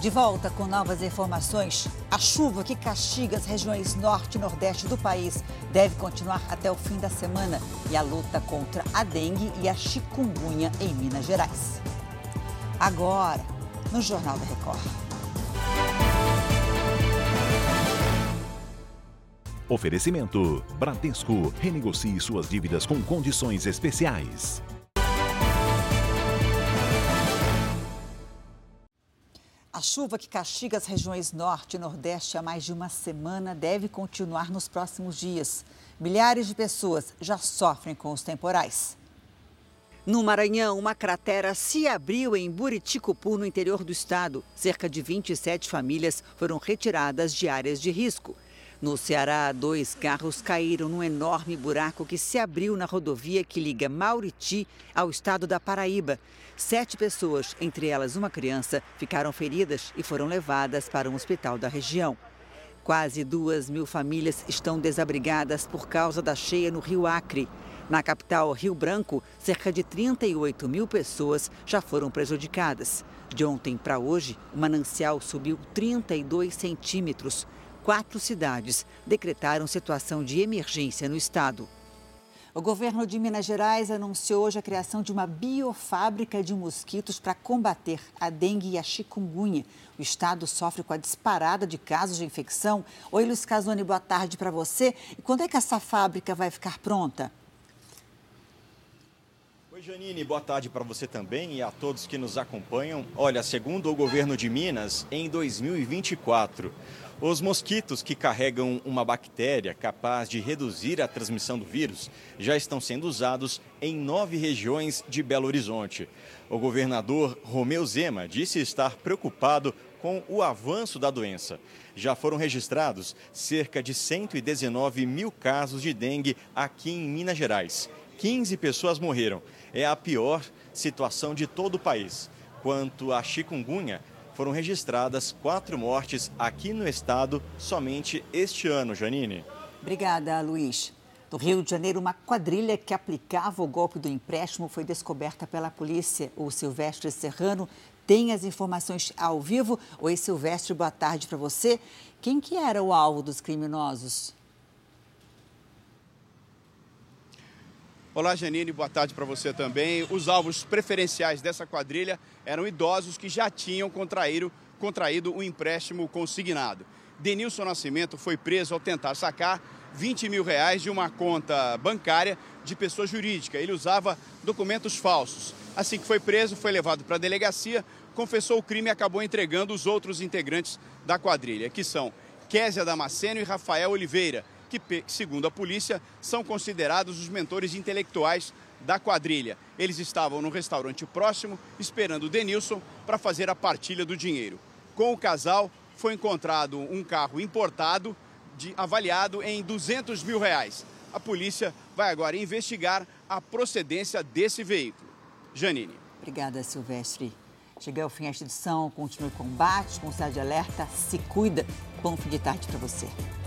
De volta com novas informações, a chuva que castiga as regiões norte e nordeste do país deve continuar até o fim da semana e a luta contra a dengue e a chikungunya em Minas Gerais. Agora, no Jornal da Record. Oferecimento: Bradesco. Renegocie suas dívidas com condições especiais. A chuva que castiga as regiões norte e nordeste há mais de uma semana deve continuar nos próximos dias. Milhares de pessoas já sofrem com os temporais. No Maranhão, uma cratera se abriu em Buriticupu, no interior do estado. Cerca de 27 famílias foram retiradas de áreas de risco. No Ceará, dois carros caíram num enorme buraco que se abriu na rodovia que liga Mauriti ao estado da Paraíba. Sete pessoas, entre elas uma criança, ficaram feridas e foram levadas para um hospital da região. Quase duas mil famílias estão desabrigadas por causa da cheia no Rio Acre. Na capital Rio Branco, cerca de 38 mil pessoas já foram prejudicadas. De ontem para hoje, o manancial subiu 32 centímetros quatro cidades decretaram situação de emergência no estado. O governo de Minas Gerais anunciou hoje a criação de uma biofábrica de mosquitos para combater a dengue e a chikungunya. O estado sofre com a disparada de casos de infecção. Oi, Luiz Casoni, boa tarde para você. E quando é que essa fábrica vai ficar pronta? Oi, Janine, boa tarde para você também e a todos que nos acompanham. Olha, segundo o governo de Minas, em 2024, os mosquitos que carregam uma bactéria capaz de reduzir a transmissão do vírus já estão sendo usados em nove regiões de Belo Horizonte. O governador Romeu Zema disse estar preocupado com o avanço da doença. Já foram registrados cerca de 119 mil casos de dengue aqui em Minas Gerais. 15 pessoas morreram. É a pior situação de todo o país. Quanto à chikungunya, foram registradas quatro mortes aqui no estado somente este ano, Janine. Obrigada, Luiz. No Rio de Janeiro, uma quadrilha que aplicava o golpe do empréstimo foi descoberta pela polícia. O Silvestre Serrano tem as informações ao vivo. Oi, Silvestre, boa tarde para você. Quem que era o alvo dos criminosos? Olá, Janine, boa tarde para você também. Os alvos preferenciais dessa quadrilha eram idosos que já tinham contraído, contraído um empréstimo consignado. Denilson Nascimento foi preso ao tentar sacar 20 mil reais de uma conta bancária de pessoa jurídica. Ele usava documentos falsos. Assim que foi preso, foi levado para a delegacia, confessou o crime e acabou entregando os outros integrantes da quadrilha, que são Késia Damasceno e Rafael Oliveira que, segundo a polícia, são considerados os mentores intelectuais da quadrilha. Eles estavam no restaurante próximo, esperando o Denilson para fazer a partilha do dinheiro. Com o casal, foi encontrado um carro importado, de, avaliado em 200 mil reais. A polícia vai agora investigar a procedência desse veículo. Janine. Obrigada, Silvestre. Cheguei ao fim desta edição. Continue o combate, com o de alerta. Se cuida. Bom fim de tarde para você.